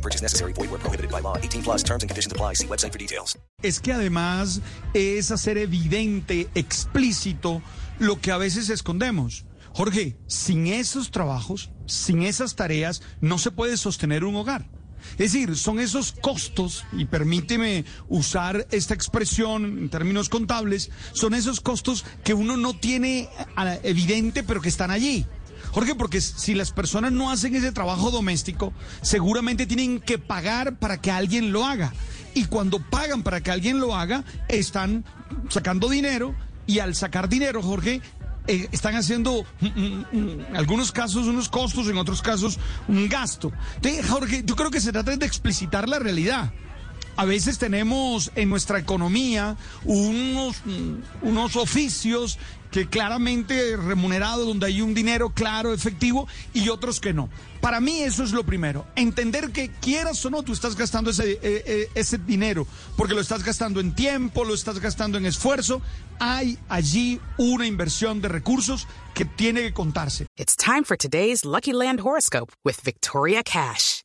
No purchase necessary. Void where prohibited by law. 18 plus terms and conditions apply. See website for details. Es que además es hacer evidente, explícito, lo que a veces escondemos. Jorge, sin esos trabajos, sin esas tareas, no se puede sostener un hogar. Es decir, son esos costos, y permíteme usar esta expresión en términos contables, son esos costos que uno no tiene ah, evidente, pero que están allí. Jorge, porque si las personas no hacen ese trabajo doméstico, seguramente tienen que pagar para que alguien lo haga. Y cuando pagan para que alguien lo haga, están sacando dinero y al sacar dinero, Jorge, eh, están haciendo mm, mm, mm, en algunos casos unos costos, en otros casos un gasto. Entonces, Jorge, yo creo que se trata de explicitar la realidad. A veces tenemos en nuestra economía unos, unos oficios que claramente remunerados, donde hay un dinero claro, efectivo, y otros que no. Para mí eso es lo primero, entender que quieras o no, tú estás gastando ese, eh, eh, ese dinero, porque lo estás gastando en tiempo, lo estás gastando en esfuerzo, hay allí una inversión de recursos que tiene que contarse. It's time for today's Lucky Land horoscope with Victoria Cash.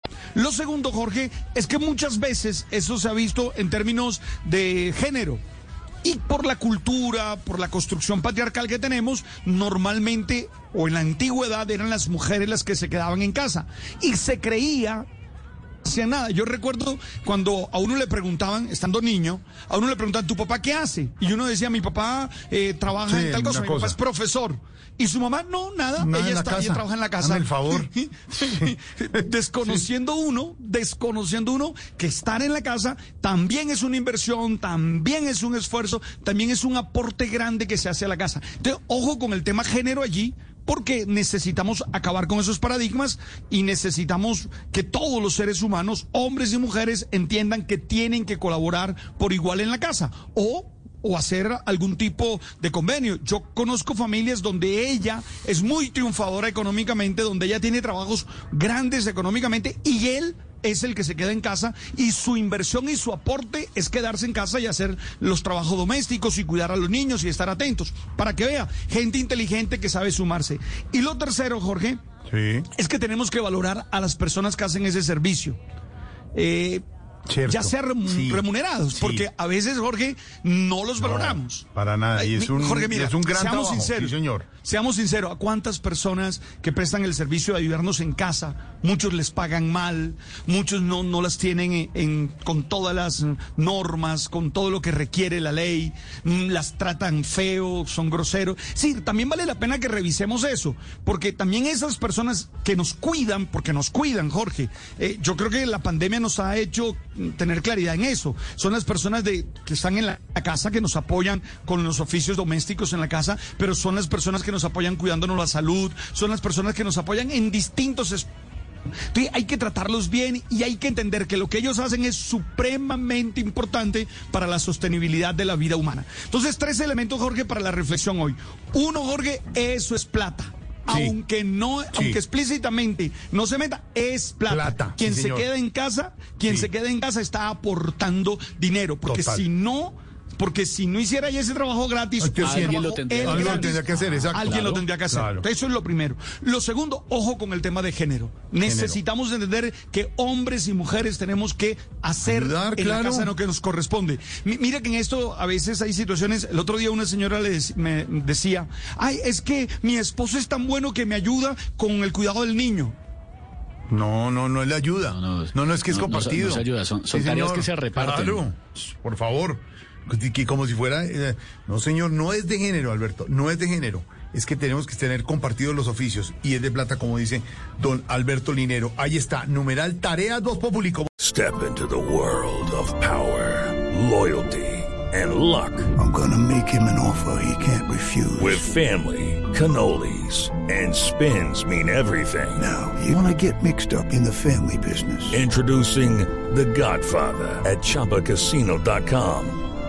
Lo segundo, Jorge, es que muchas veces eso se ha visto en términos de género. Y por la cultura, por la construcción patriarcal que tenemos, normalmente o en la antigüedad eran las mujeres las que se quedaban en casa. Y se creía hacía nada. Yo recuerdo cuando a uno le preguntaban, estando niño, a uno le preguntaban, ¿tu papá qué hace? Y uno decía, mi papá eh, trabaja Sí, en tal cosa, mi cosa. papá es profesor. Y su mamá, no, nada, ella, la está, ella trabaja en la casa. Hazme el favor. desconociendo uno, desconociendo uno que estar en la casa también es una inversión, también es un esfuerzo, también es un aporte grande que se hace a la casa. Entonces, ojo con el tema género allí, porque necesitamos acabar con esos paradigmas y necesitamos que todos los seres humanos, hombres y mujeres, entiendan que tienen que colaborar por igual en la casa. O o hacer algún tipo de convenio. Yo conozco familias donde ella es muy triunfadora económicamente, donde ella tiene trabajos grandes económicamente y él es el que se queda en casa y su inversión y su aporte es quedarse en casa y hacer los trabajos domésticos y cuidar a los niños y estar atentos. Para que vea, gente inteligente que sabe sumarse. Y lo tercero, Jorge, Sí. es que tenemos que valorar a las personas que hacen ese servicio. Eh, Cierto. ya sea remu- Sí. remunerados, Sí. porque a veces, Jorge, no los valoramos. para nada, y es un- Jorge, mira, es un gran seamos trabajo, sinceros. sí, señor. Seamos sinceros, ¿a cuántas personas que prestan el servicio de ayudarnos en casa, muchos les pagan mal, muchos no, no las tienen en, en- con todas las normas, con todo lo que requiere la ley, mm, las tratan feo, son groseros? Sí, también vale la pena que revisemos eso, porque también esas personas que nos cuidan, porque nos cuidan, Jorge, eh, yo creo que la pandemia nos ha hecho tener claridad en eso. Son las personas de, que están en la, casa, que nos apoyan con los oficios domésticos en la casa, pero son las personas que nos apoyan cuidándonos la salud, son las personas que nos apoyan en distintos es- Entonces, hay que tratarlos bien y hay que entender que lo que ellos hacen es supremamente importante para la sostenibilidad de la vida humana. Entonces, tres elementos, Jorge, para la reflexión hoy. Uno, Jorge, eso es plata. Sí. Aunque no, aunque explícitamente no se meta, es plata. Plata, Quien sí, se queda en casa, quien se queda en casa está aportando dinero, porque Total. si no, porque si no hiciera ya ese trabajo gratis, Ay, alguien trabajo lo tendría él que hacer. gratis, Alguien lo tendría que hacer, exacto. Alguien lo tendría que hacer. Claro. Eso es lo primero. Lo segundo, ojo con el tema de género. Necesitamos entender que hombres y mujeres tenemos que hacer Ayudar, en la casa lo que nos corresponde. Mi- mira que en esto a veces hay situaciones. El otro día una señora me decía, ay, es que mi esposo es tan bueno que me ayuda con el cuidado del niño. No, no, no es la ayuda. No, No, no, no, es que es no, no compartido. no se ayuda, son- son Sí, tareas señor. que se reparten. Claro, por favor. Que como si fuera... eh, no, señor, no es de género, Alberto, no es de género. Es que tenemos que tener compartidos los oficios y es de plata, como dice don Alberto Linero. Ahí está, numeral Tareas 2 Populi. como- Step into the world of power, loyalty, and luck. I'm gonna make him an offer he can't refuse. With family, cannolis, and spins mean everything. now, you wanna get mixed up in the family business. Introducing The Godfather at ChumbaCasino.com.